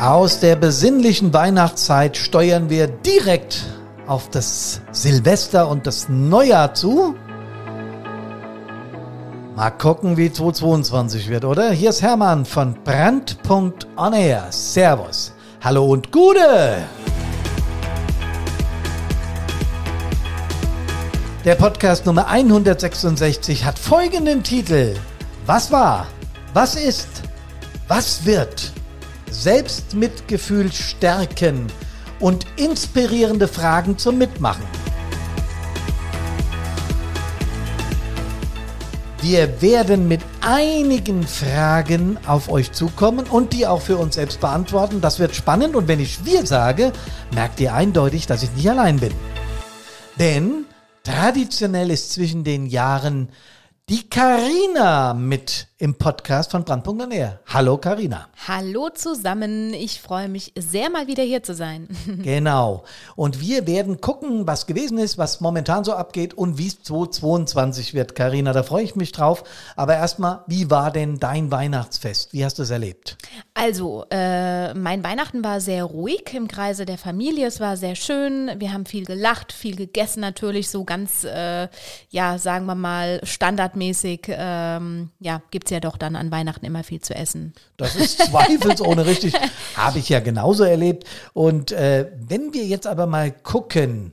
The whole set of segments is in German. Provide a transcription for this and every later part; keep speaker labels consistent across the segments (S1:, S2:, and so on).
S1: Aus der besinnlichen Weihnachtszeit steuern wir direkt auf das Silvester und das Neujahr zu. Mal gucken, wie 2022 wird, oder? Hier ist Hermann von Brand.onair. Servus. Hallo und Gute. Der Podcast Nummer 166 hat folgenden Titel. Was war? Was ist? Was wird? Selbstmitgefühl stärken und inspirierende Fragen zum Mitmachen. Wir werden mit einigen Fragen auf euch zukommen und die auch für uns selbst beantworten. Das wird spannend und wenn ich wir sage, merkt ihr eindeutig, dass ich nicht allein bin. Denn traditionell ist zwischen den Jahren die Karina mit im Podcast von Brandpunkt und Nähe. Hallo Karina.
S2: Hallo zusammen. Ich freue mich sehr mal wieder hier zu sein.
S1: genau. Und wir werden gucken, was gewesen ist, was momentan so abgeht und wie es 2022 wird. Karina, da freue ich mich drauf. Aber erstmal, wie war denn dein Weihnachtsfest? Wie hast du es erlebt?
S2: Also, äh, mein Weihnachten war sehr ruhig im Kreise der Familie. Es war sehr schön. Wir haben viel gelacht, viel gegessen natürlich, so ganz, äh, ja, sagen wir mal, standardmäßig. Ähm, ja, gibt es ja doch dann an Weihnachten immer viel zu essen.
S1: Das ist zweifelsohne richtig. Habe ich ja genauso erlebt. Und äh, wenn wir jetzt aber mal gucken,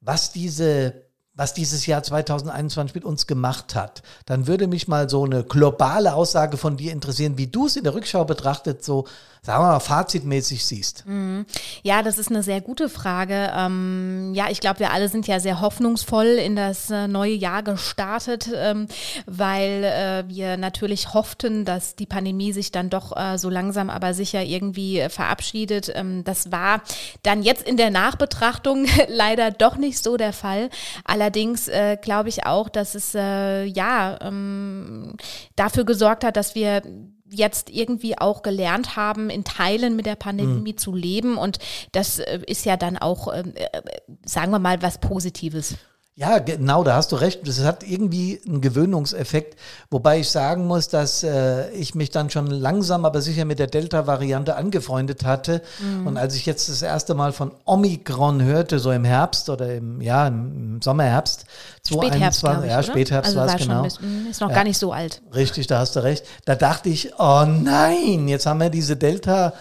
S1: was diese was dieses Jahr 2021 mit uns gemacht hat, dann würde mich mal so eine globale Aussage von dir interessieren, wie du es in der Rückschau betrachtet, so sagen wir mal, fazitmäßig siehst?
S2: Mhm. Ja, das ist eine sehr gute Frage. Ähm, ja, ich glaube, wir alle sind ja sehr hoffnungsvoll in das äh, neue Jahr gestartet, ähm, weil äh, wir natürlich hofften, dass die Pandemie sich dann doch äh, so langsam aber sicher irgendwie äh, verabschiedet. Ähm, das war dann jetzt in der Nachbetrachtung leider doch nicht so der Fall. Allerdings äh, glaube ich auch, dass es äh, ja ähm, dafür gesorgt hat, dass wir jetzt irgendwie auch gelernt haben, in Teilen mit der Pandemie mhm. zu leben. Und das äh, ist ja dann auch, ähm, äh, sagen wir mal, was Positives.
S1: Ja, genau, da hast du recht. Das hat irgendwie einen Gewöhnungseffekt, wobei ich sagen muss, dass äh, ich mich dann schon langsam, aber sicher mit der Delta-Variante angefreundet hatte. Mhm. Und als ich jetzt das erste Mal von Omikron hörte, so im Herbst oder im, ja, im Sommerherbst,
S2: 2021,
S1: ich, ja, Spätherbst also war es genau.
S2: Bis, hm, ist noch ja, gar nicht so alt.
S1: Richtig, da hast du recht. Da dachte ich, oh nein, jetzt haben wir diese Delta-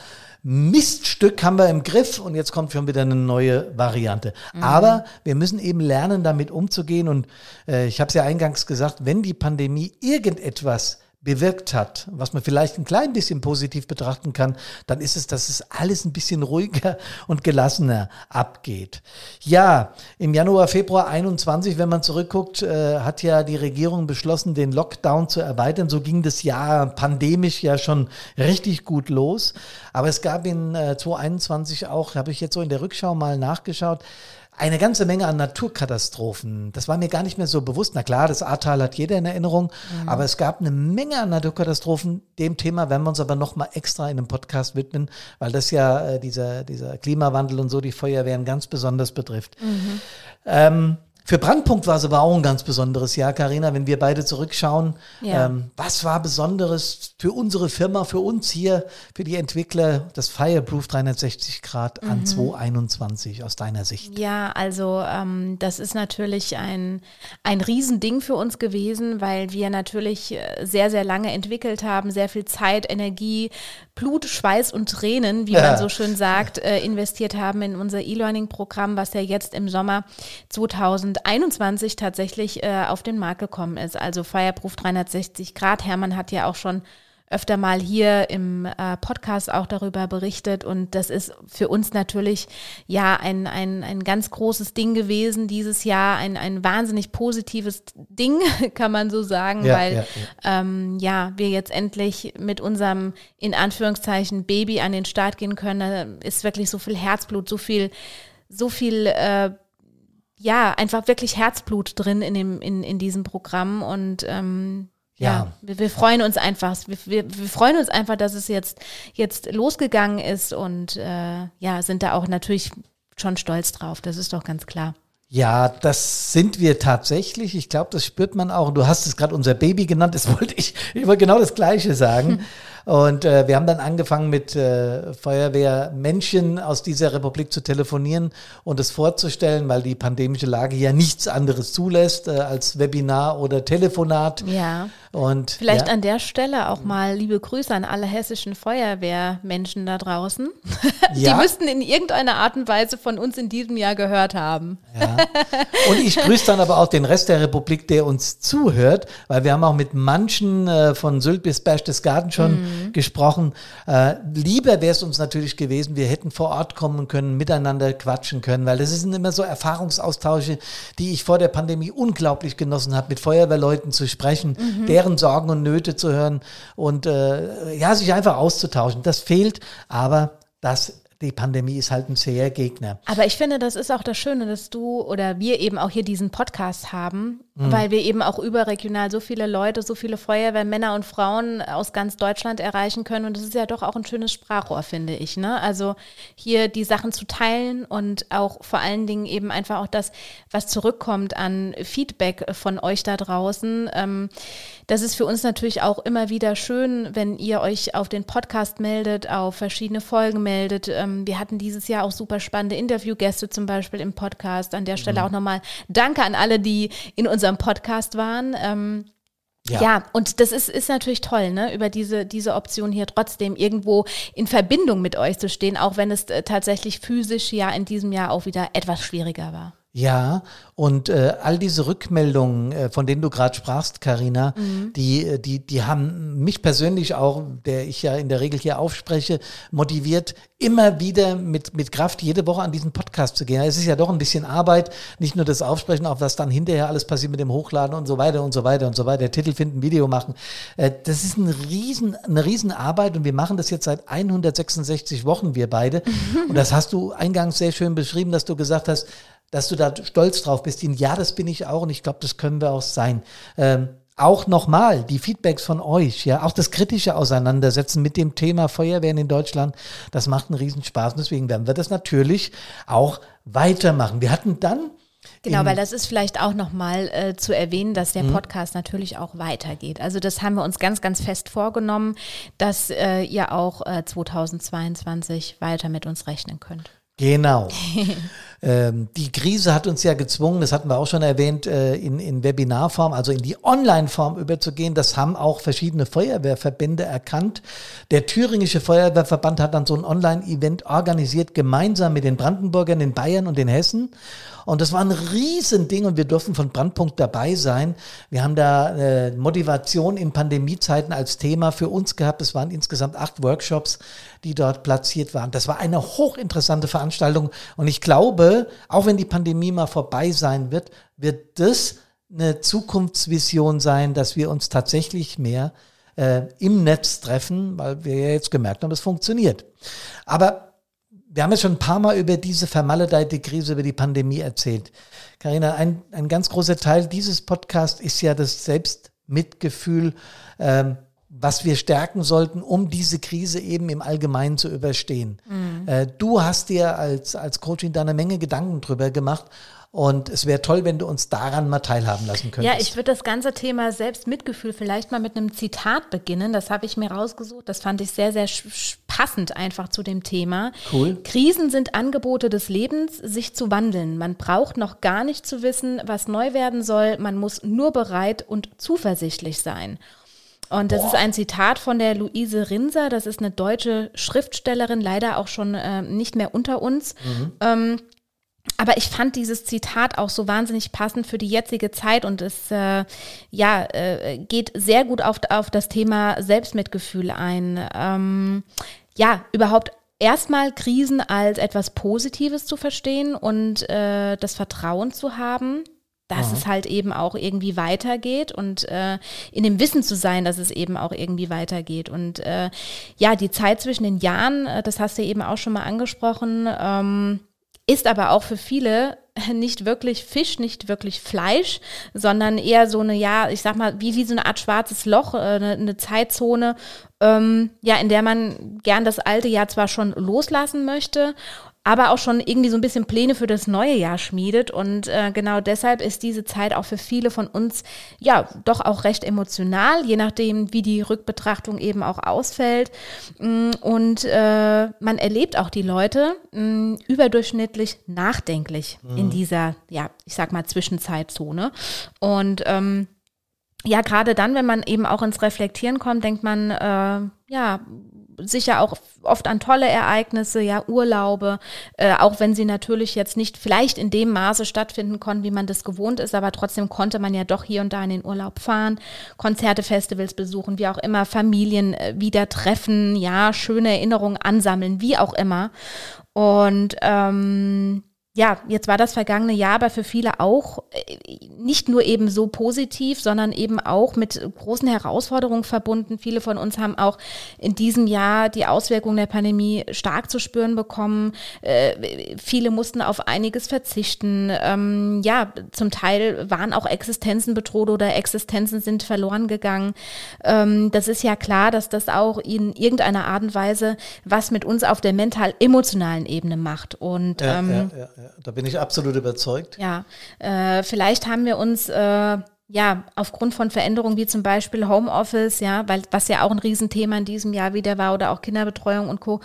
S1: Miststück haben wir im Griff und jetzt kommt schon wieder eine neue Variante. Mhm. Aber wir müssen eben lernen, damit umzugehen. Und äh, ich habe es ja eingangs gesagt, wenn die Pandemie irgendetwas bewirkt hat, was man vielleicht ein klein bisschen positiv betrachten kann, dann ist es, dass es alles ein bisschen ruhiger und gelassener abgeht. Ja, im Januar, Februar 21, wenn man zurückguckt, äh, hat ja die Regierung beschlossen, den Lockdown zu erweitern. So ging das Jahr pandemisch ja schon richtig gut los. Aber es gab in äh, 2021 auch, habe ich jetzt so in der Rückschau mal nachgeschaut, eine ganze Menge an Naturkatastrophen. Das war mir gar nicht mehr so bewusst. Na klar, das Ahrtal hat jeder in Erinnerung, mhm. aber es gab eine Menge an Naturkatastrophen. Dem Thema werden wir uns aber nochmal extra in einem Podcast widmen, weil das ja äh, dieser, dieser Klimawandel und so die Feuerwehren ganz besonders betrifft. Mhm. Ähm, für Brandpunkt war es aber auch ein ganz besonderes Jahr, Karina, wenn wir beide zurückschauen. Ja. Ähm, was war Besonderes für unsere Firma, für uns hier, für die Entwickler, das Fireproof 360 Grad mhm. an 2021 aus deiner Sicht?
S2: Ja, also ähm, das ist natürlich ein, ein Riesending für uns gewesen, weil wir natürlich äh, sehr, sehr lange entwickelt haben, sehr viel Zeit, Energie, Blut, Schweiß und Tränen, wie ja. man so schön sagt, äh, investiert haben in unser E-Learning-Programm, was ja jetzt im Sommer 2000 2021 tatsächlich äh, auf den Markt gekommen ist. Also Fireproof 360 Grad. Hermann hat ja auch schon öfter mal hier im äh, Podcast auch darüber berichtet und das ist für uns natürlich ja ein, ein, ein ganz großes Ding gewesen dieses Jahr, ein, ein wahnsinnig positives Ding, kann man so sagen, ja, weil ja, ja. Ähm, ja, wir jetzt endlich mit unserem in Anführungszeichen Baby an den Start gehen können. Da ist wirklich so viel Herzblut, so viel, so viel äh, ja, einfach wirklich Herzblut drin in, dem, in, in diesem Programm und ähm, ja, ja wir, wir, freuen uns einfach. Wir, wir, wir, freuen uns einfach, dass es jetzt, jetzt losgegangen ist und äh, ja, sind da auch natürlich schon stolz drauf. Das ist doch ganz klar.
S1: Ja, das sind wir tatsächlich. Ich glaube, das spürt man auch. Du hast es gerade unser Baby genannt. Das wollte ich, ich wollte genau das Gleiche sagen. Und äh, wir haben dann angefangen mit äh, Feuerwehrmenschen aus dieser Republik zu telefonieren und es vorzustellen, weil die pandemische Lage ja nichts anderes zulässt äh, als Webinar oder Telefonat.
S2: Ja.
S1: Und
S2: Vielleicht
S1: ja.
S2: an der Stelle auch mal liebe Grüße an alle hessischen Feuerwehrmenschen da draußen.
S1: Ja.
S2: Die müssten in irgendeiner Art und Weise von uns in diesem Jahr gehört haben.
S1: Ja. Und ich grüße dann aber auch den Rest der Republik, der uns zuhört, weil wir haben auch mit manchen äh, von Sylt bis Berchtesgaden schon
S2: Mhm.
S1: Gesprochen. Äh, lieber wäre es uns natürlich gewesen, wir hätten vor Ort kommen können, miteinander quatschen können, weil das sind immer so Erfahrungsaustausche, die ich vor der Pandemie unglaublich genossen habe, mit Feuerwehrleuten zu sprechen,
S2: Mhm.
S1: deren Sorgen und Nöte zu hören und äh, ja, sich einfach auszutauschen. Das fehlt, aber das die Pandemie ist halt ein zäher Gegner.
S2: Aber ich finde, das ist auch das Schöne, dass du oder wir eben auch hier diesen Podcast haben,
S1: Mhm.
S2: weil wir eben auch überregional so viele Leute, so viele Feuerwehrmänner und Frauen aus ganz Deutschland erreichen können. Und das ist ja doch auch ein schönes Sprachrohr, finde ich. Ne? Also hier die Sachen zu teilen und auch vor allen Dingen eben einfach auch das, was zurückkommt an Feedback von euch da draußen. Ähm, das ist für uns natürlich auch immer wieder schön, wenn ihr euch auf den Podcast meldet, auf verschiedene Folgen meldet. Ähm, wir hatten dieses Jahr auch super spannende Interviewgäste zum Beispiel im Podcast. An der Stelle auch nochmal Danke an alle, die in unserem Podcast waren. Ähm,
S1: Ja.
S2: ja. und das ist, ist natürlich toll, ne? über diese, diese Option hier trotzdem irgendwo in Verbindung mit euch zu stehen, auch wenn es äh, tatsächlich physisch ja in diesem Jahr auch wieder etwas schwieriger war.
S1: Ja, und äh, all diese Rückmeldungen, äh, von denen du gerade sprachst, Karina, die, äh, die, die haben mich persönlich auch, der ich ja in der Regel hier aufspreche, motiviert, immer wieder mit, mit Kraft jede Woche an diesen Podcast zu gehen. Es ist ja doch ein bisschen Arbeit, nicht nur das Aufsprechen, auch was dann hinterher alles passiert mit dem Hochladen und so weiter und so weiter und so weiter, Titel finden, Video machen. Äh, das ist ein riesen, eine riesen Arbeit und wir machen das jetzt seit 166 Wochen, wir beide. Und das hast du eingangs sehr schön beschrieben, dass du gesagt hast, dass du da stolz drauf bist. Und ja, das bin ich auch und ich glaube, das können wir auch sein. Ähm, auch nochmal die Feedbacks von euch, ja, auch das kritische Auseinandersetzen mit dem Thema Feuerwehren in Deutschland, das macht einen Riesenspaß. Und deswegen werden wir das natürlich auch weitermachen. Wir hatten dann
S2: Genau, weil das ist vielleicht auch nochmal äh, zu erwähnen, dass der Podcast natürlich auch weitergeht. Also das haben wir uns ganz, ganz fest vorgenommen, dass äh, ihr auch äh, 2022 weiter mit uns rechnen könnt.
S1: Genau. ähm, die Krise hat uns ja gezwungen, das hatten wir auch schon erwähnt, äh, in, in Webinarform, also in die Online-Form überzugehen. Das haben auch verschiedene Feuerwehrverbände erkannt. Der Thüringische Feuerwehrverband hat dann so ein Online-Event organisiert, gemeinsam mit den Brandenburgern, den Bayern und den Hessen. Und das war ein Riesending und wir durften von Brandpunkt dabei sein. Wir haben da äh, Motivation in Pandemiezeiten als Thema für uns gehabt. Es waren insgesamt acht Workshops, die dort platziert waren. Das war eine hochinteressante Veranstaltung und ich glaube, auch wenn die Pandemie mal vorbei sein wird, wird das eine Zukunftsvision sein, dass wir uns tatsächlich mehr äh, im Netz treffen, weil wir ja jetzt gemerkt haben, das funktioniert. Aber wir haben ja schon ein paar Mal über diese vermaledeite Krise, über die Pandemie erzählt. Karina, ein, ein ganz großer Teil dieses Podcasts ist ja das Selbstmitgefühl, ähm, was wir stärken sollten, um diese Krise eben im Allgemeinen zu überstehen. Äh, du hast dir als, als Coaching da eine Menge Gedanken drüber gemacht und es wäre toll, wenn du uns daran mal teilhaben lassen könntest.
S2: Ja, ich würde das ganze Thema Selbstmitgefühl vielleicht mal mit einem Zitat beginnen. Das habe ich mir rausgesucht. Das fand ich sehr, sehr passend einfach zu dem Thema.
S1: Cool.
S2: Krisen sind Angebote des Lebens, sich zu wandeln. Man braucht noch gar nicht zu wissen, was neu werden soll. Man muss nur bereit und zuversichtlich sein. Und das ist ein Zitat von der Luise Rinser. Das ist eine deutsche Schriftstellerin, leider auch schon äh, nicht mehr unter uns. Ähm, aber ich fand dieses Zitat auch so wahnsinnig passend für die jetzige Zeit und es äh, ja, äh, geht sehr gut auf, auf das Thema Selbstmitgefühl ein. Ähm, ja, überhaupt erstmal Krisen als etwas Positives zu verstehen und äh, das Vertrauen zu haben, dass es halt eben auch irgendwie weitergeht und äh, in dem Wissen zu sein, dass es eben auch irgendwie weitergeht. Und äh, ja, die Zeit zwischen den Jahren, äh, das hast du eben auch schon mal angesprochen, ähm, ist aber auch für viele nicht wirklich Fisch, nicht wirklich Fleisch, sondern eher so eine, ja, ich sag mal, wie, wie so eine Art schwarzes Loch, äh, eine, eine Zeitzone, ähm, ja, in der man gern das alte Jahr zwar schon loslassen möchte, aber auch schon irgendwie so ein bisschen Pläne für das neue Jahr schmiedet. Und äh, genau deshalb ist diese Zeit auch für viele von uns ja doch auch recht emotional, je nachdem, wie die Rückbetrachtung eben auch ausfällt. Mm, und äh, man erlebt auch die Leute mh, mm, überdurchschnittlich nachdenklich mhm. in dieser, ja, ich sag mal, Zwischenzeitzone. Und ähm, ja, gerade dann, wenn man eben auch ins Reflektieren kommt, denkt man, äh, ja, sicher auch oft an tolle Ereignisse, ja, Urlaube, äh, auch wenn sie natürlich jetzt nicht vielleicht in dem Maße stattfinden konnten, wie man das gewohnt ist, aber trotzdem konnte man ja doch hier und da in den Urlaub fahren, Konzerte, Festivals besuchen, wie auch immer, Familien äh, wieder treffen, ja, schöne Erinnerungen ansammeln, wie auch immer. Und ähm, ja, jetzt war das vergangene Jahr aber für viele auch äh, nicht nur eben so positiv, sondern eben auch mit großen Herausforderungen verbunden. Viele von uns haben auch in diesem Jahr die Auswirkungen der Pandemie stark zu spüren bekommen. Äh, viele mussten auf einiges verzichten. Ähm, ja, zum Teil waren auch Existenzen bedroht oder Existenzen sind verloren gegangen. Ähm, das ist ja klar, dass das auch in irgendeiner Art und Weise was mit uns auf der mental-emotionalen Ebene macht. Und
S1: ja, ähm, ja, ja, da bin ich absolut überzeugt.
S2: Ja, äh, vielleicht haben wir uns äh, ja, aufgrund von Veränderungen wie zum Beispiel Homeoffice, ja, weil was ja auch ein Riesenthema in diesem Jahr wieder war oder auch Kinderbetreuung und Co.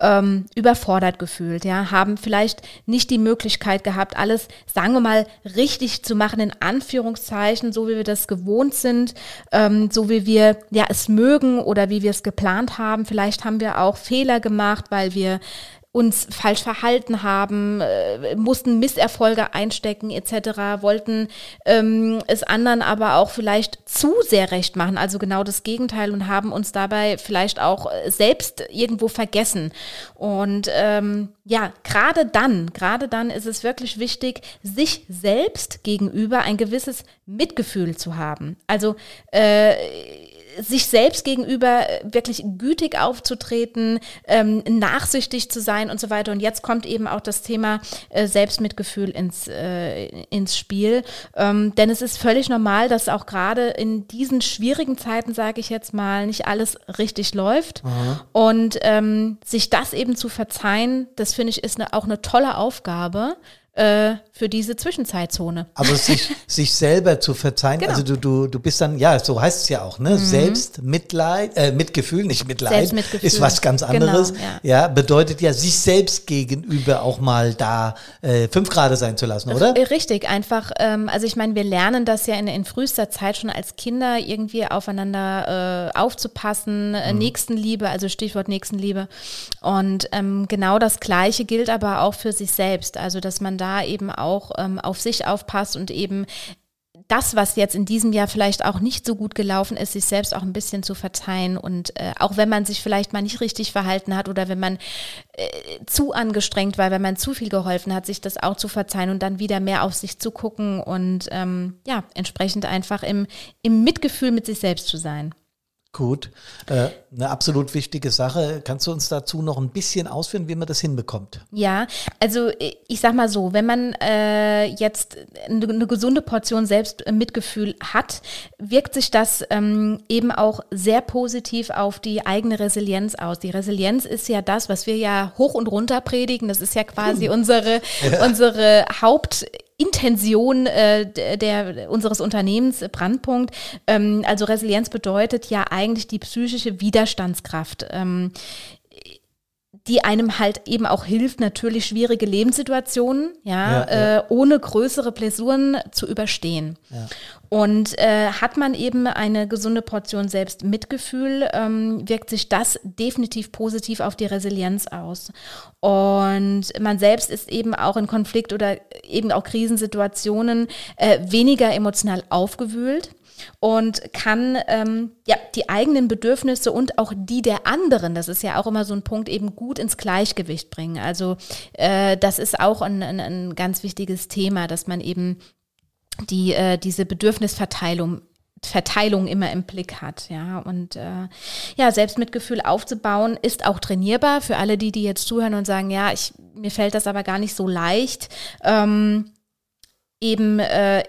S2: Ähm, überfordert gefühlt, ja, haben vielleicht nicht die Möglichkeit gehabt, alles, sagen wir mal, richtig zu machen, in Anführungszeichen, so wie wir das gewohnt sind, ähm, so wie wir ja es mögen oder wie wir es geplant haben. Vielleicht haben wir auch Fehler gemacht, weil wir uns falsch verhalten haben, äh, mussten Misserfolge einstecken etc., wollten ähm, es anderen aber auch vielleicht zu sehr recht machen, also genau das Gegenteil und haben uns dabei vielleicht auch äh, selbst irgendwo vergessen. Und ähm, ja, gerade dann, gerade dann ist es wirklich wichtig, sich selbst gegenüber ein gewisses Mitgefühl zu haben. Also äh, sich selbst gegenüber wirklich gütig aufzutreten, ähm, nachsichtig zu sein und so weiter. Und jetzt kommt eben auch das Thema äh, Selbstmitgefühl ins, äh, ins Spiel. Ähm, denn es ist völlig normal, dass auch gerade in diesen schwierigen Zeiten, sage ich jetzt mal, nicht alles richtig läuft. Aha. Und ähm, sich das eben zu verzeihen, das finde ich ist eine, auch eine tolle Aufgabe äh, für diese Zwischenzeitzone.
S1: Aber sich, sich selber zu verzeihen, genau. also du, du, du bist dann, ja, so heißt es ja auch, ne? Mhm. Selbstmitleid, äh, Mitgefühl, nicht Mitleid, Selbstmitgefühl. ist was ganz genau, anderes. Genau, ja. ja. bedeutet ja, sich selbst gegenüber auch mal da äh, fünf Grad sein zu lassen, oder?
S2: Richtig, einfach, ähm, also ich meine, wir lernen das ja in, in frühester Zeit schon als Kinder irgendwie aufeinander äh, aufzupassen, äh, mhm. Nächstenliebe, also Stichwort Nächstenliebe. Und ähm, genau das Gleiche gilt aber auch für sich selbst, also dass man da eben auch ähm, auf sich aufpasst und eben das, was jetzt in diesem Jahr vielleicht auch nicht so gut gelaufen ist, sich selbst auch ein bisschen zu verzeihen und äh, auch wenn man sich vielleicht mal nicht richtig verhalten hat oder wenn man äh, zu angestrengt war, wenn man zu viel geholfen hat, sich das auch zu verzeihen und dann wieder mehr auf sich zu gucken und ähm, ja, entsprechend einfach im, im Mitgefühl mit sich selbst zu sein.
S1: Gut, äh, eine absolut wichtige Sache. Kannst du uns dazu noch ein bisschen ausführen, wie man das hinbekommt?
S2: Ja, also ich sag mal so, wenn man äh, jetzt eine, eine, gesunde Portion Selbstmitgefühl hat, wirkt sich das ähm, eben auch sehr positiv auf die eigene Resilienz aus. Die Resilienz ist ja das, was wir ja hoch und runter predigen. Das ist ja quasi unsere, ja. unsere Haupt Intention äh, der, unseres Unternehmens Brandpunkt. Ähm, also Resilienz bedeutet ja eigentlich die psychische Widerstandskraft. Ähm, die einem halt eben auch hilft, natürlich schwierige Lebenssituationen, ja, ja, ja. Äh, ohne größere Blessuren zu überstehen. Ja. Und äh, hat man eben eine gesunde Portion Selbstmitgefühl, ähm, wirkt sich das definitiv positiv auf die Resilienz aus. Und man selbst ist eben auch in Konflikt oder eben auch Krisensituationen äh, weniger emotional aufgewühlt und kann ähm, ja die eigenen Bedürfnisse und auch die der anderen, das ist ja auch immer so ein Punkt, eben gut ins Gleichgewicht bringen. Also äh, das ist auch ein, ein, ein ganz wichtiges Thema, dass man eben die äh, diese Bedürfnisverteilung Verteilung immer im Blick hat, ja und äh, ja Selbstmitgefühl aufzubauen ist auch trainierbar für alle die die jetzt zuhören und sagen ja ich mir fällt das aber gar nicht so leicht ähm, eben äh,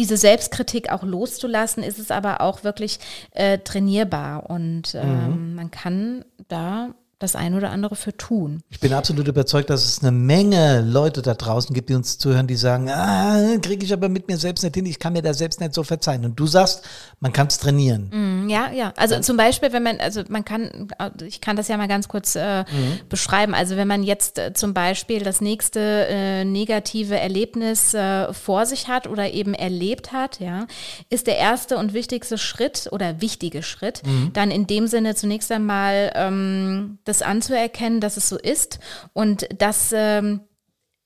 S2: diese Selbstkritik auch loszulassen, ist es aber auch wirklich äh, trainierbar. Und ähm, mhm. man kann da das ein oder andere für tun.
S1: Ich bin absolut überzeugt, dass es eine Menge Leute da draußen gibt, die uns zuhören, die sagen, ah, kriege ich aber mit mir selbst nicht hin, ich kann mir da selbst nicht so verzeihen. Und du sagst, man kann es trainieren.
S2: Mm, ja, ja. Also ja. zum Beispiel, wenn man, also man kann, ich kann das ja mal ganz kurz äh, mhm. beschreiben. Also wenn man jetzt äh, zum Beispiel das nächste äh, negative Erlebnis äh, vor sich hat oder eben erlebt hat, ja, ist der erste und wichtigste Schritt oder wichtige Schritt mhm. dann in dem Sinne zunächst einmal ähm, das anzuerkennen, dass es so ist und dass ähm,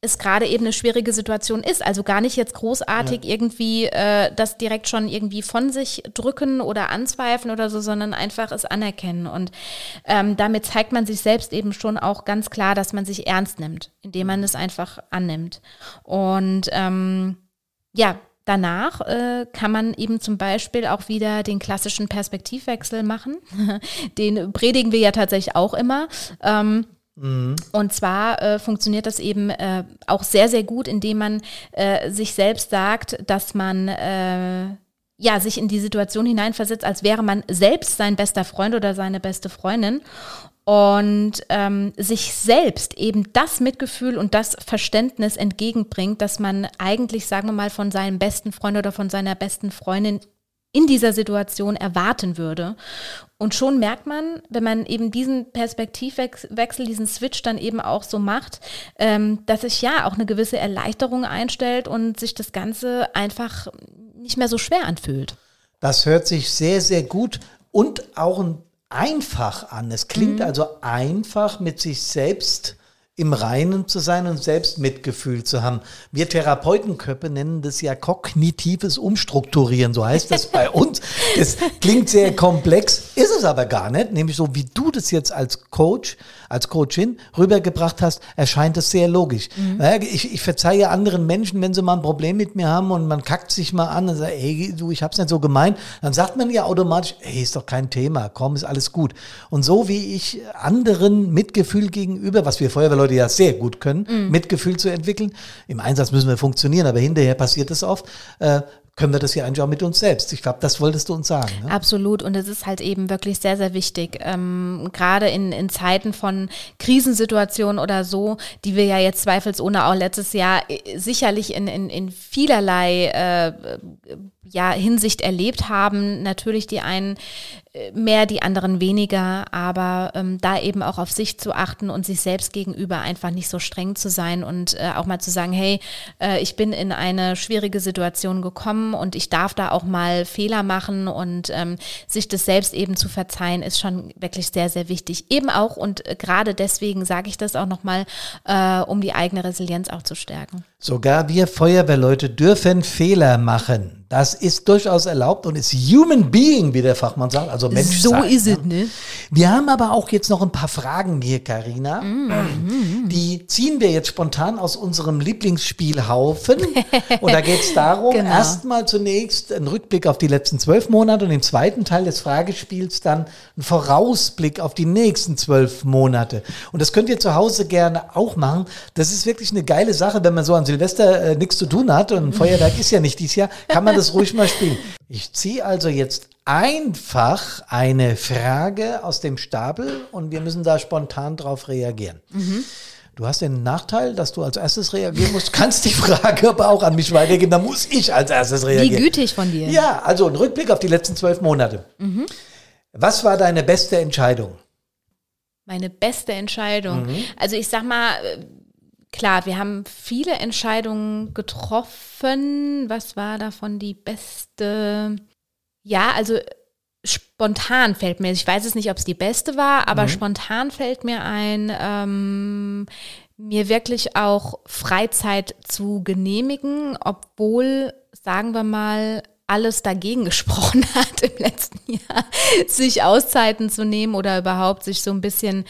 S2: es gerade eben eine schwierige Situation ist. Also gar nicht jetzt großartig ja. irgendwie äh, das direkt schon irgendwie von sich drücken oder anzweifeln oder so, sondern einfach es anerkennen. Und ähm, damit zeigt man sich selbst eben schon auch ganz klar, dass man sich ernst nimmt, indem man es einfach annimmt. Und ähm, ja, Danach äh, kann man eben zum Beispiel auch wieder den klassischen Perspektivwechsel machen. den predigen wir ja tatsächlich auch immer. Ähm, mhm. Und zwar äh, funktioniert das eben äh, auch sehr, sehr gut, indem man äh, sich selbst sagt, dass man äh, ja, sich in die Situation hineinversetzt, als wäre man selbst sein bester Freund oder seine beste Freundin und ähm, sich selbst eben das Mitgefühl und das Verständnis entgegenbringt, dass man eigentlich, sagen wir mal, von seinem besten Freund oder von seiner besten Freundin in dieser Situation erwarten würde. Und schon merkt man, wenn man eben diesen Perspektivwechsel, diesen Switch dann eben auch so macht, ähm, dass sich ja auch eine gewisse Erleichterung einstellt und sich das Ganze einfach nicht mehr so schwer anfühlt.
S1: Das hört sich sehr, sehr gut und auch ein einfach an. Es klingt mhm. also einfach mit sich selbst im Reinen zu sein und selbst Mitgefühl zu haben. Wir Therapeutenköpfe nennen das ja kognitives Umstrukturieren, so heißt das bei uns. Es klingt sehr komplex, ist es aber gar nicht, nämlich so wie du das jetzt als Coach, als Coachin rübergebracht hast, erscheint es sehr logisch. Mhm. Ich, ich verzeihe anderen Menschen, wenn sie mal ein Problem mit mir haben und man kackt sich mal an und sagt, ey, du, ich hab's nicht so gemeint, dann sagt man ja automatisch, ey, ist doch kein Thema, komm, ist alles gut. Und so wie ich anderen Mitgefühl gegenüber, was wir Feuerwehrleute Leute ja sehr gut können, mhm. Mitgefühl zu entwickeln. Im Einsatz müssen wir funktionieren, aber hinterher passiert es oft. Äh, können wir das ja eigentlich auch mit uns selbst. Ich glaube, das wolltest du uns sagen.
S2: Ne? Absolut. Und es ist halt eben wirklich sehr, sehr wichtig. Ähm, Gerade in, in Zeiten von Krisensituationen oder so, die wir ja jetzt zweifelsohne auch letztes Jahr äh, sicherlich in, in, in vielerlei äh, ja, Hinsicht erlebt haben. Natürlich die einen mehr, die anderen weniger, aber ähm, da eben auch auf sich zu achten und sich selbst gegenüber einfach nicht so streng zu sein und äh, auch mal zu sagen, hey, äh, ich bin in eine schwierige Situation gekommen und ich darf da auch mal Fehler machen und ähm, sich das selbst eben zu verzeihen, ist schon wirklich sehr, sehr wichtig. Eben auch und äh, gerade deswegen sage ich das auch nochmal, äh, um die eigene Resilienz auch zu stärken.
S1: Sogar wir Feuerwehrleute dürfen Fehler machen. Das ist durchaus erlaubt und ist Human Being, wie der Fachmann sagt, also Mensch.
S2: So ist es, ne?
S1: Wir haben aber auch jetzt noch ein paar Fragen hier, Karina. Mm. Die ziehen wir jetzt spontan aus unserem Lieblingsspielhaufen. und da geht es darum, genau. erstmal zunächst ein Rückblick auf die letzten zwölf Monate und im zweiten Teil des Fragespiels dann ein Vorausblick auf die nächsten zwölf Monate. Und das könnt ihr zu Hause gerne auch machen. Das ist wirklich eine geile Sache, wenn man so an Silvester äh, nichts zu tun hat und Feuerwerk ist ja nicht dieses Jahr, kann man das ruhig mal spielen. Ich ziehe also jetzt einfach eine Frage aus dem Stapel und wir müssen da spontan drauf reagieren. Mhm. Du hast den Nachteil, dass du als erstes reagieren musst. Kannst die Frage aber auch an mich weitergeben, dann muss ich als erstes reagieren.
S2: Wie gütig von dir.
S1: Ja, also ein Rückblick auf die letzten zwölf Monate. Mhm. Was war deine beste Entscheidung?
S2: Meine beste Entscheidung. Mhm. Also ich sag mal, klar, wir haben viele Entscheidungen getroffen. Was war davon die beste? Ja, also spontan fällt mir, ich weiß es nicht, ob es die beste war, aber mhm. spontan fällt mir ein, ähm, mir wirklich auch Freizeit zu genehmigen, obwohl, sagen wir mal, alles dagegen gesprochen hat im letzten Jahr, sich Auszeiten zu nehmen oder überhaupt sich so ein bisschen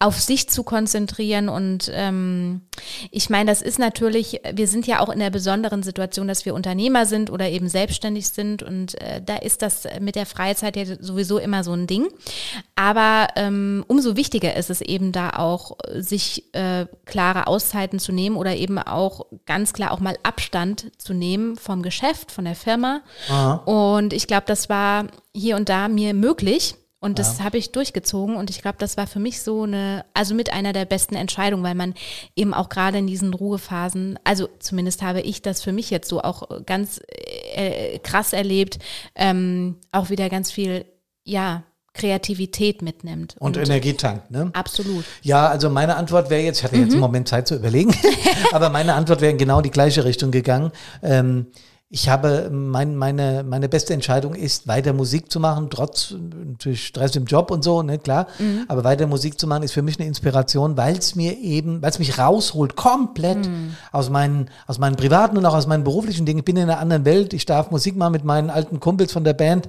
S2: auf sich zu konzentrieren. Und ähm, ich meine, das ist natürlich, wir sind ja auch in der besonderen Situation, dass wir Unternehmer sind oder eben selbstständig sind. Und äh, da ist das mit der Freizeit ja sowieso immer so ein Ding. Aber ähm, umso wichtiger ist es eben da auch, sich äh, klare Auszeiten zu nehmen oder eben auch ganz klar auch mal Abstand zu nehmen vom Geschäft, von der Firma Aha. Und ich glaube, das war hier und da mir möglich. Und das habe ich durchgezogen und ich glaube, das war für mich so eine, also mit einer der besten Entscheidungen, weil man eben auch gerade in diesen Ruhephasen, also zumindest habe ich das für mich jetzt so auch ganz äh, krass erlebt, ähm, auch wieder ganz viel, ja, Kreativität mitnimmt.
S1: Und, Energie tankt, ne?
S2: Absolut.
S1: Ja, also meine Antwort wäre jetzt, ich hatte jetzt einen Moment Zeit zu überlegen, aber meine Antwort wäre in genau die gleiche Richtung gegangen. Ähm, ich habe, mein, meine, meine beste Entscheidung ist, weiter Musik zu machen, trotz natürlich Stress im Job und so, ne, klar. Aber weiter Musik zu machen ist für mich eine Inspiration, weil es mir eben, weil es mich rausholt, komplett aus meinen, aus meinen privaten und auch aus meinen beruflichen Dingen. Ich bin in einer anderen Welt, ich darf Musik machen mit meinen alten Kumpels von der Band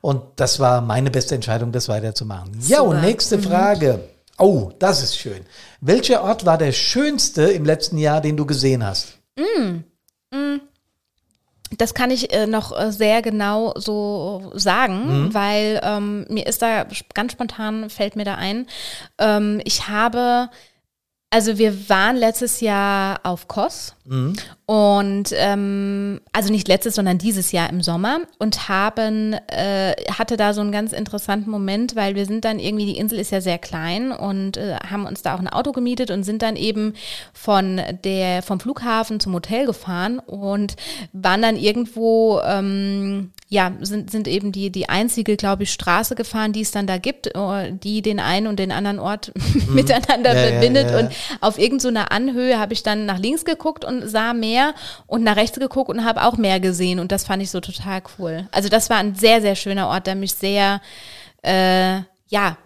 S1: und das war meine beste Entscheidung, das weiterzumachen. Ja, und nächste Frage. Oh, das ist schön. Welcher Ort war der schönste im letzten Jahr, den du gesehen hast?
S2: Das kann ich äh, noch äh, sehr genau so sagen, weil ähm, mir ist da ganz spontan fällt mir da ein. Ähm, ich habe, also wir waren letztes Jahr auf Kos und ähm, also nicht letztes, sondern dieses Jahr im Sommer und haben äh, hatte da so einen ganz interessanten Moment, weil wir sind dann irgendwie die Insel ist ja sehr klein und äh, haben uns da auch ein Auto gemietet und sind dann eben von der vom Flughafen zum Hotel gefahren und waren dann irgendwo ähm, ja, sind, sind eben die, die einzige, glaube ich, Straße gefahren, die es dann da gibt, äh, die den einen und den anderen Ort miteinander
S1: Ja, ja,
S2: verbindet.
S1: ja, ja.
S2: Und auf irgendeiner Anhöhe habe ich dann nach links geguckt und sah mehr und nach rechts geguckt und habe auch mehr gesehen. Und das fand ich so total cool. Also das war ein sehr, sehr schöner Ort, der mich sehr, äh, ja,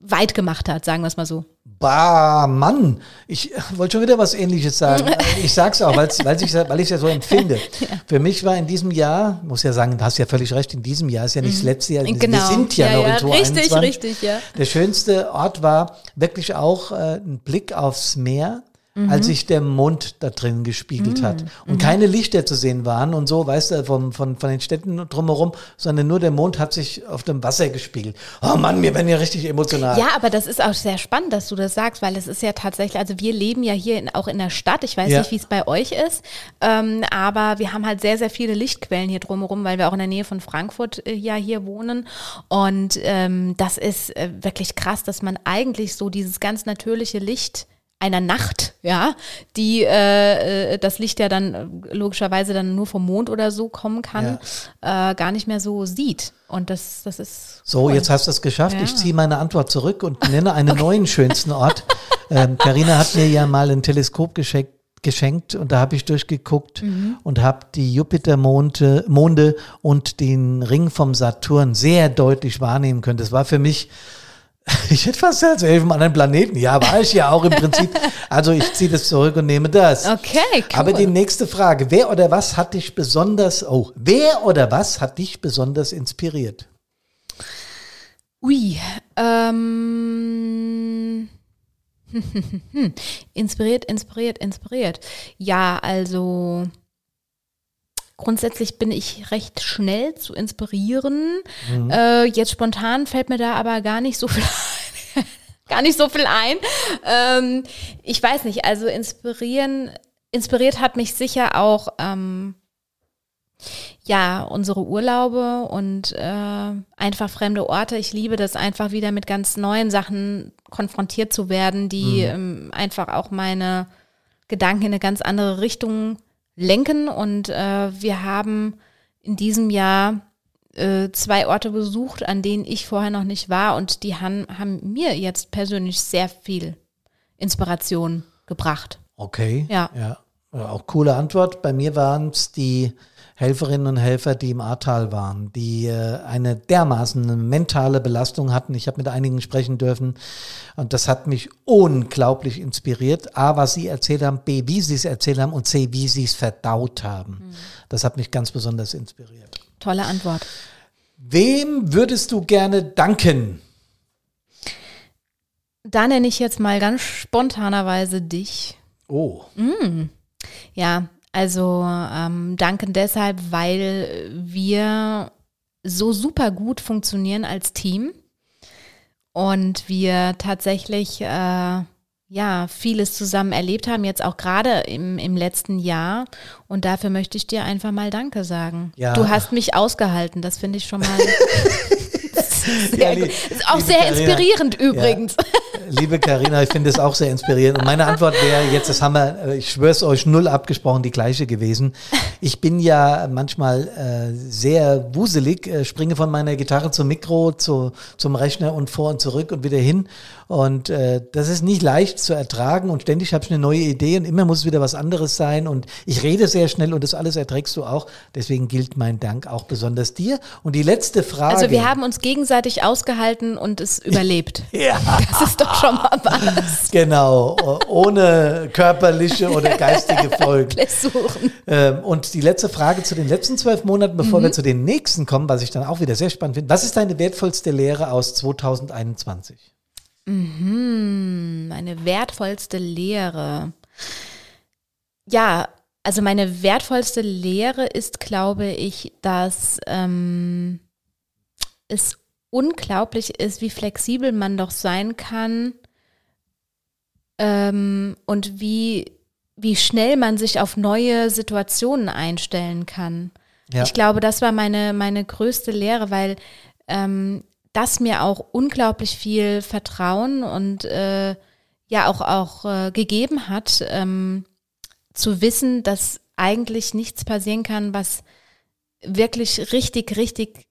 S2: weit gemacht hat, sagen wir es mal so.
S1: Bah, Mann, ich äh, wollte schon wieder was ähnliches sagen. Ich sag's auch, weil's, weil's ich, weil ich es ja so empfinde. Für mich war in diesem Jahr, muss ja sagen, du hast ja völlig recht, in diesem Jahr ist ja nicht das letzte Jahr,
S2: Genau.
S1: wir sind ja, noch in
S2: Richtig,
S1: 2021.
S2: richtig, ja.
S1: Der schönste Ort war wirklich auch äh, ein Blick aufs Meer, als sich der Mond da drin gespiegelt hat. Und keine Lichter zu sehen waren und so, weißt du, vom, von, von den Städten drumherum, sondern nur der Mond hat sich auf dem Wasser gespiegelt. Oh Mann, mir werden ja richtig emotional.
S2: Ja, aber das ist auch sehr spannend, dass du das sagst, weil es ist ja tatsächlich, also wir leben ja hier in, auch in der Stadt. Ich weiß
S1: Ja.
S2: nicht, wie es bei euch ist, ähm, aber wir haben halt sehr, sehr viele Lichtquellen hier drumherum, weil wir auch in der Nähe von Frankfurt äh, ja hier wohnen. Und ähm, das ist äh, wirklich krass, dass man eigentlich so dieses ganz natürliche Licht einer Nacht, ja, die äh, äh, das Licht ja dann äh, logischerweise dann nur vom Mond oder so kommen kann, äh, gar nicht mehr so sieht. Und das, das ist
S1: So,
S2: cool.
S1: jetzt hast du es geschafft.
S2: Ja.
S1: Ich ziehe meine Antwort zurück und nenne einen neuen schönsten Ort. Ähm, Carina hat mir ja mal ein Teleskop geschenkt, geschenkt und da habe ich durchgeguckt
S2: Mhm.
S1: und habe die Jupitermonde Monde und den Ring vom Saturn sehr deutlich wahrnehmen können. Das war für mich ich hätte fast gesagt, auf einem anderen Planeten. Ja, war ich ja auch im Prinzip. Also ich ziehe das zurück und nehme das.
S2: Okay, cool.
S1: Aber die nächste Frage, wer oder was hat dich besonders, oh, wer oder was hat dich besonders inspiriert?
S2: Ui, ähm, inspiriert, inspiriert, inspiriert. Ja, also grundsätzlich bin ich recht schnell zu inspirieren. Äh, jetzt spontan fällt mir da aber gar nicht so viel ein. gar nicht so viel ein. Ähm, ich weiß nicht, also inspirieren, inspiriert hat mich sicher auch ähm, ja, unsere Urlaube und äh, einfach fremde Orte. Ich liebe das einfach wieder mit ganz neuen Sachen konfrontiert zu werden, die ähm, einfach auch meine Gedanken in eine ganz andere Richtung lenken. Und äh, wir haben in diesem Jahr äh, zwei Orte besucht, an denen ich vorher noch nicht war und die han, haben mir jetzt persönlich sehr viel Inspiration gebracht.
S1: Okay.
S2: Ja.
S1: ja. Ja, Auch coole Antwort. Bei mir waren es die Helferinnen und Helfer, die im Ahrtal waren, die äh, eine dermaßen eine mentale Belastung hatten. Ich habe mit einigen sprechen dürfen und das hat mich unglaublich inspiriert. A, was sie erzählt haben, B, wie sie es erzählt haben und C, wie sie es verdaut haben. Das hat mich ganz besonders inspiriert.
S2: Tolle Antwort.
S1: Wem würdest du gerne danken?
S2: Da nenne ich jetzt mal ganz spontanerweise dich.
S1: Oh,
S2: Ja, also ähm, danken deshalb, weil wir so super gut funktionieren als Team und wir tatsächlich äh, ja vieles zusammen erlebt haben, jetzt auch gerade im, im letzten Jahr. Und dafür möchte ich dir einfach mal Danke sagen.
S1: Ja.
S2: Du hast mich ausgehalten, das finde ich schon mal Sehr gut. Ist auch sehr Carina, inspirierend übrigens.
S1: Ja, liebe Karina, ich finde es auch sehr inspirierend. Und meine Antwort wäre jetzt, das haben wir, äh, ich schwöre es euch, null abgesprochen, die gleiche gewesen. Ich bin ja manchmal äh, sehr wuselig, äh, springe von meiner Gitarre zum Mikro, zu, zum Rechner und vor und zurück und wieder hin. Und äh, das ist nicht leicht zu ertragen und ständig habe ich eine neue Idee und immer muss es wieder was anderes sein. Und ich rede sehr schnell und das alles erträgst du auch. Deswegen gilt mein Dank auch besonders dir. Und die letzte Frage.
S2: Also wir haben uns gegenseitig ausgehalten und es überlebt.
S1: ja.
S2: Das ist doch schon mal was.
S1: Genau, ohne körperliche oder geistige Folgen. Ähm, und die letzte Frage zu den letzten zwölf Monaten, bevor mhm. wir zu den nächsten kommen, was ich dann auch wieder sehr spannend finde. Was ist deine wertvollste Lehre aus 2021?
S2: Mhm, meine wertvollste Lehre. Ja, also meine wertvollste Lehre ist, glaube ich, dass ähm, es unglaublich ist, wie flexibel man doch sein kann ähm, und wie, wie schnell man sich auf neue Situationen einstellen kann. Ja. Ich glaube, das war meine, meine größte Lehre, weil ähm, das mir auch unglaublich viel Vertrauen und äh, ja auch, auch äh, gegeben hat, ähm, zu wissen, dass eigentlich nichts passieren kann, was wirklich richtig, richtig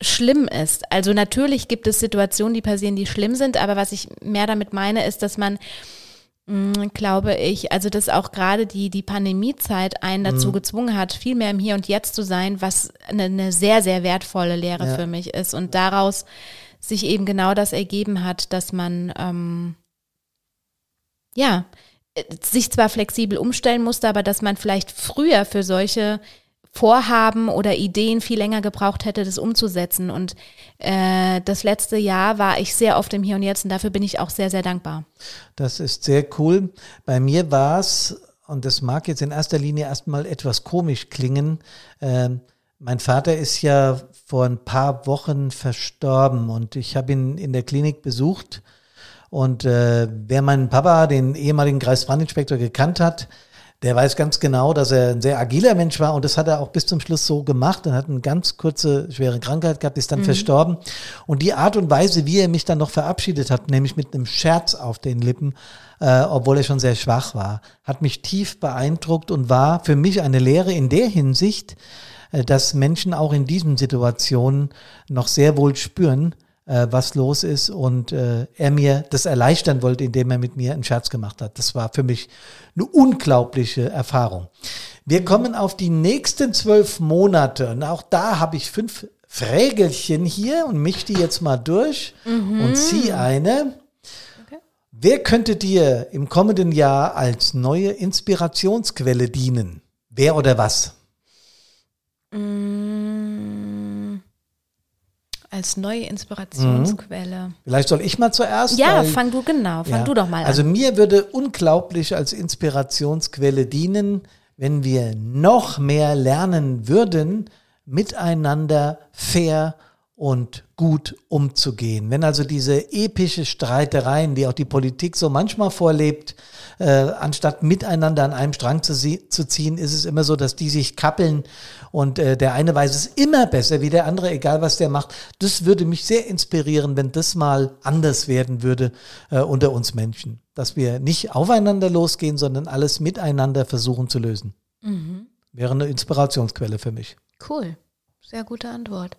S2: schlimm ist. Also natürlich gibt es Situationen, die passieren, die schlimm sind, aber was ich mehr damit meine, ist, dass man Mm, glaube ich, also dass auch gerade die, die Pandemiezeit einen dazu mhm. gezwungen hat, viel mehr im Hier und Jetzt zu sein, was eine, eine sehr, sehr wertvolle Lehre ja. für mich ist. Und daraus sich eben genau das ergeben hat, dass man ähm, ja sich zwar flexibel umstellen musste, aber dass man vielleicht früher für solche Vorhaben oder Ideen viel länger gebraucht hätte, das umzusetzen. Und äh, das letzte Jahr war ich sehr oft im Hier und Jetzt und dafür bin ich auch sehr, sehr dankbar.
S1: Das ist sehr cool. Bei mir war es, und das mag jetzt in erster Linie erstmal etwas komisch klingen, äh, mein Vater ist ja vor ein paar Wochen verstorben und ich habe ihn in der Klinik besucht. Und äh, wer meinen Papa, den ehemaligen Kreisbrandinspektor, gekannt hat, der weiß ganz genau, dass er ein sehr agiler Mensch war und das hat er auch bis zum Schluss so gemacht und hat eine ganz kurze, schwere Krankheit gehabt, ist dann mhm. verstorben. Und die Art und Weise, wie er mich dann noch verabschiedet hat, nämlich mit einem Scherz auf den Lippen, äh, obwohl er schon sehr schwach war, hat mich tief beeindruckt und war für mich eine Lehre in der Hinsicht, äh, dass Menschen auch in diesen Situationen noch sehr wohl spüren, was los ist und äh, er mir das erleichtern wollte, indem er mit mir einen Scherz gemacht hat. Das war für mich eine unglaubliche Erfahrung. Wir kommen auf die nächsten zwölf Monate und auch da habe ich fünf Frägelchen hier und mich die jetzt mal durch mhm. und ziehe eine. Okay. Wer könnte dir im kommenden Jahr als neue Inspirationsquelle dienen? Wer oder was?
S2: Mm als neue Inspirationsquelle. Mhm.
S1: Vielleicht soll ich mal zuerst.
S2: Ja, weil, fang du genau, fang ja, du doch mal
S1: also an. Also mir würde unglaublich als Inspirationsquelle dienen, wenn wir noch mehr lernen würden, miteinander fair und gut umzugehen. Wenn also diese epische Streitereien, die auch die Politik so manchmal vorlebt, äh, anstatt miteinander an einem Strang zu, zu, ziehen, ist es immer so, dass die sich kappeln und äh, der eine weiß es immer besser wie der andere, egal was der macht. Das würde mich sehr inspirieren, wenn das mal anders werden würde äh, unter uns Menschen. Dass wir nicht aufeinander losgehen, sondern alles miteinander versuchen zu lösen. Mhm. Wäre eine Inspirationsquelle für mich.
S2: Cool. Sehr gute Antwort.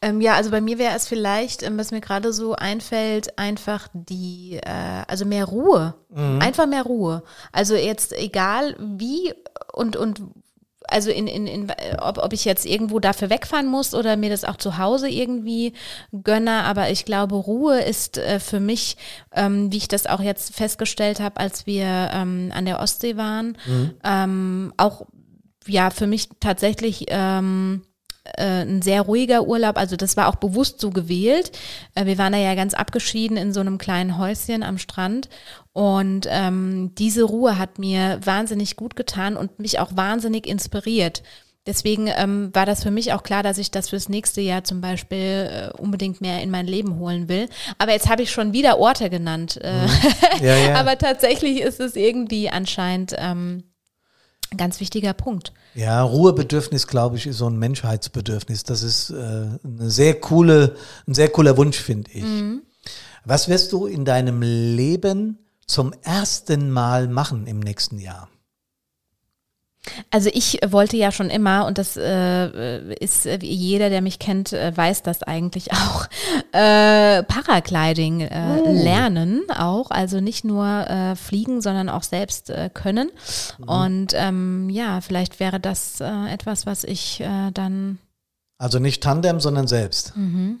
S2: Ähm, ja, also bei mir wäre es vielleicht, ähm, was mir gerade so einfällt, einfach die, äh, also mehr Ruhe. Mhm. Einfach mehr Ruhe. Also jetzt egal wie und, und also in, in, in ob, ob ich jetzt irgendwo dafür wegfahren muss oder mir das auch zu Hause irgendwie gönne, aber ich glaube, Ruhe ist äh, für mich, ähm, wie ich das auch jetzt festgestellt habe, als wir ähm, an der Ostsee waren, mhm. ähm, auch ja für mich tatsächlich ähm, äh, ein sehr ruhiger Urlaub. Also das war auch bewusst so gewählt. Äh, wir waren da ja ganz abgeschieden in so einem kleinen Häuschen am Strand. Und ähm, diese Ruhe hat mir wahnsinnig gut getan und mich auch wahnsinnig inspiriert. Deswegen ähm, war das für mich auch klar, dass ich das fürs nächste Jahr zum Beispiel äh, unbedingt mehr in mein Leben holen will. Aber jetzt habe ich schon wieder Orte genannt. Äh, mhm. ja, ja. Aber tatsächlich ist es irgendwie anscheinend ähm, Ganz wichtiger Punkt.
S1: Ja, Ruhebedürfnis, glaube ich, ist so ein Menschheitsbedürfnis. Das ist äh, eine sehr coole, ein sehr cooler Wunsch, finde ich. Was wirst du in deinem Leben zum ersten Mal machen im nächsten Jahr?
S2: Also ich wollte ja schon immer, und das äh, ist äh, jeder, der mich kennt, äh, weiß das eigentlich auch, äh, Paragliding äh,
S1: Oh.
S2: lernen auch. Also nicht nur äh, fliegen, sondern auch selbst können.
S1: Mhm.
S2: Und ähm, ja, vielleicht wäre das etwas, was ich dann
S1: Also nicht Tandem, sondern selbst.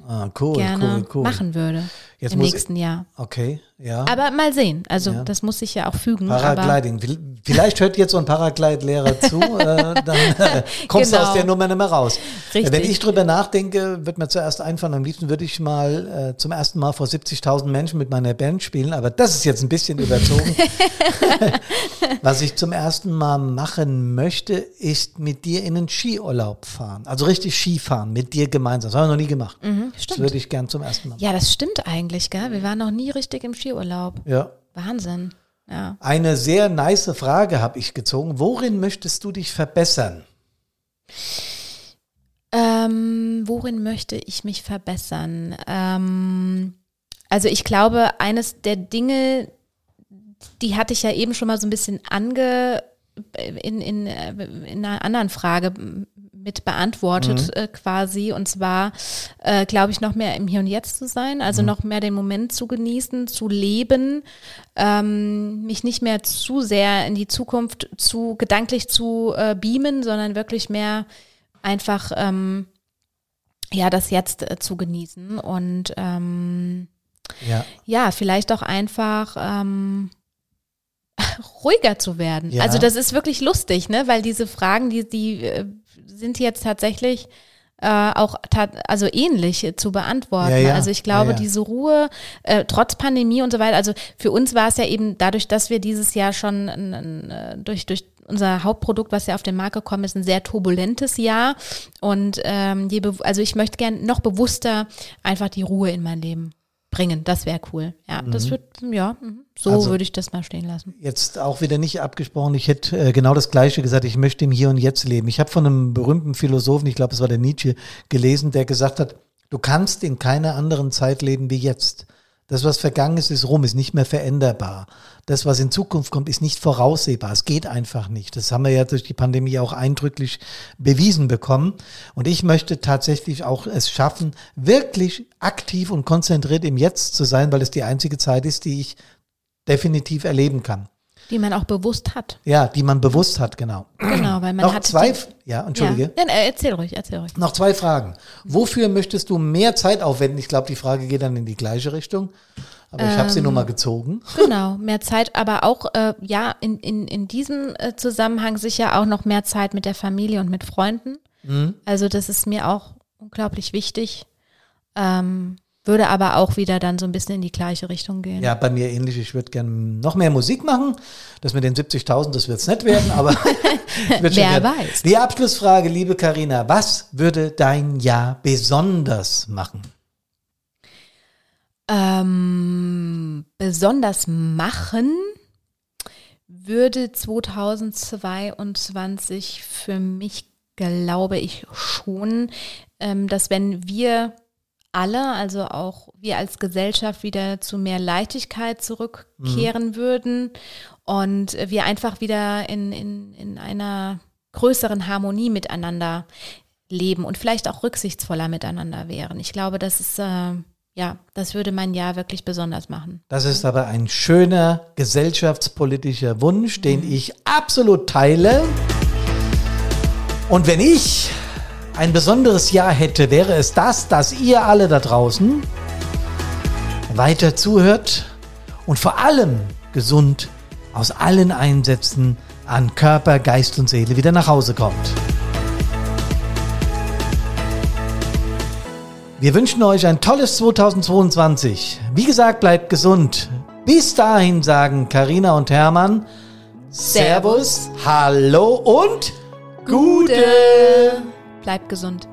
S1: Ah, cool,
S2: Mhm. gerne
S1: cool, cool.
S2: machen würde
S1: Jetzt
S2: im
S1: muss ich-
S2: nächsten Jahr.
S1: Okay, ja.
S2: Aber mal sehen. Also
S1: Ja.
S2: das muss sich ja auch fügen.
S1: Paragliding. Vielleicht hört jetzt so ein Paraglide-Lehrer zu, äh, dann äh, kommst du
S2: Genau.
S1: aus der Nummer nicht mehr raus.
S2: Richtig.
S1: Wenn ich drüber nachdenke, wird mir zuerst einfallen, am liebsten würde ich mal äh, zum ersten Mal vor 70.000 Menschen mit meiner Band spielen, aber das ist jetzt ein bisschen überzogen. Was ich zum ersten Mal machen möchte, ist mit dir in einen Skiurlaub fahren. Also richtig Skifahren, mit dir gemeinsam. Das haben wir noch nie gemacht. das
S2: Mhm, stimmt.
S1: würde ich gern zum ersten Mal machen.
S2: Ja, das stimmt eigentlich, gell? Wir waren noch nie richtig im Skiurlaub.
S1: Ja.
S2: Wahnsinn. Ja.
S1: Eine sehr nice Frage habe ich gezogen. Worin möchtest du dich verbessern?
S2: Ähm, worin möchte ich mich verbessern? Ähm, also ich glaube, eines der Dinge, die hatte ich ja eben schon mal so ein bisschen ange in, in, äh, in einer anderen Frage mit beantwortet äh, quasi. Und zwar, äh, glaube ich, noch mehr im Hier und Jetzt zu sein, also noch mehr den Moment zu genießen, zu leben, ähm, mich nicht mehr zu sehr in die Zukunft zu gedanklich zu äh, beamen, sondern wirklich mehr einfach ähm, ja das Jetzt äh, zu genießen und ähm,
S1: Ja.
S2: ja, vielleicht auch einfach ähm, ruhiger zu werden.
S1: Ja.
S2: Also das ist wirklich lustig, ne? Weil diese Fragen, die, die äh, sind jetzt tatsächlich äh, auch tat, also ähnlich äh, zu beantworten.
S1: Ja, ja.
S2: Also ich glaube,
S1: Ja,
S2: diese Ruhe, äh, trotz Pandemie und so weiter, also für uns war es ja eben dadurch, dass wir dieses Jahr schon ein, äh, durch, durch unser Hauptprodukt, was ja auf den Markt gekommen ist, ein sehr turbulentes Jahr. Und ähm, je also ich möchte gern noch bewusster einfach die Ruhe in mein Leben bringen. Das wäre cool. Ja, das wird, ja, mhm. so
S1: Also-
S2: würde ich das mal stehen lassen.
S1: Jetzt auch wieder nicht abgesprochen. Ich hätte äh, genau das Gleiche gesagt. Ich möchte im Hier und Jetzt leben. Ich habe von einem berühmten Philosophen, ich glaube, es war der Nietzsche, gelesen, der gesagt hat, du kannst in keiner anderen Zeit leben wie jetzt. Das, was vergangen ist, ist rum, ist nicht mehr veränderbar. Das, was in Zukunft kommt, ist nicht voraussehbar. Es geht einfach nicht. Das haben wir ja durch die Pandemie auch eindrücklich bewiesen bekommen. Und ich möchte tatsächlich auch es schaffen, wirklich aktiv und konzentriert im Jetzt zu sein, weil es die einzige Zeit ist, die ich definitiv erleben kann.
S2: Die man auch bewusst hat.
S1: Ja, die man bewusst hat, genau.
S2: Genau, weil man
S1: Noch
S2: hat.
S1: zwei, ja, entschuldige.
S2: Ja. Nein, äh, erzähl ruhig, erzähl ruhig.
S1: Noch zwei Fragen. Wofür möchtest du mehr Zeit aufwenden? Ich glaube, die Frage geht dann in die gleiche Richtung. Aber ich habe sie
S2: Ähm.
S1: nur mal gezogen.
S2: Genau, mehr Zeit, aber auch, äh, ja, in, in, in diesem äh, Zusammenhang sicher auch noch mehr Zeit mit der Familie und mit Freunden.
S1: Mhm.
S2: Also das ist mir auch unglaublich wichtig. Ähm, würde aber auch wieder dann so ein bisschen in die gleiche Richtung gehen.
S1: Ja, bei mir ähnlich. Ich würde gerne noch mehr Musik machen. Das mit den 70.000, das wird es nicht werden, aber
S2: Wer
S1: gern-
S2: weiß.
S1: Die Abschlussfrage, liebe Karina, was würde dein Jahr besonders machen?
S2: Ähm, besonders machen würde 2022 für mich, glaube ich, schon, ähm, dass wenn wir alle, also auch wir als Gesellschaft wieder zu mehr Leichtigkeit zurückkehren würden und wir einfach wieder in, in, in einer größeren Harmonie miteinander leben und vielleicht auch rücksichtsvoller miteinander wären. Ich glaube, das ist, äh, ja, das würde mein Jahr wirklich besonders machen.
S1: Das ist aber ein schöner gesellschaftspolitischer Wunsch, den ich absolut teile. Und wenn ich ein besonderes Jahr hätte, wäre es das, dass ihr alle da draußen weiter zuhört und vor allem gesund aus allen Einsätzen an Körper, Geist und Seele wieder nach Hause kommt. Wir wünschen euch ein tolles 2022. Wie gesagt, bleibt gesund. Bis dahin sagen Karina und Hermann Servus, Hallo und Gute.
S2: Bleibt gesund.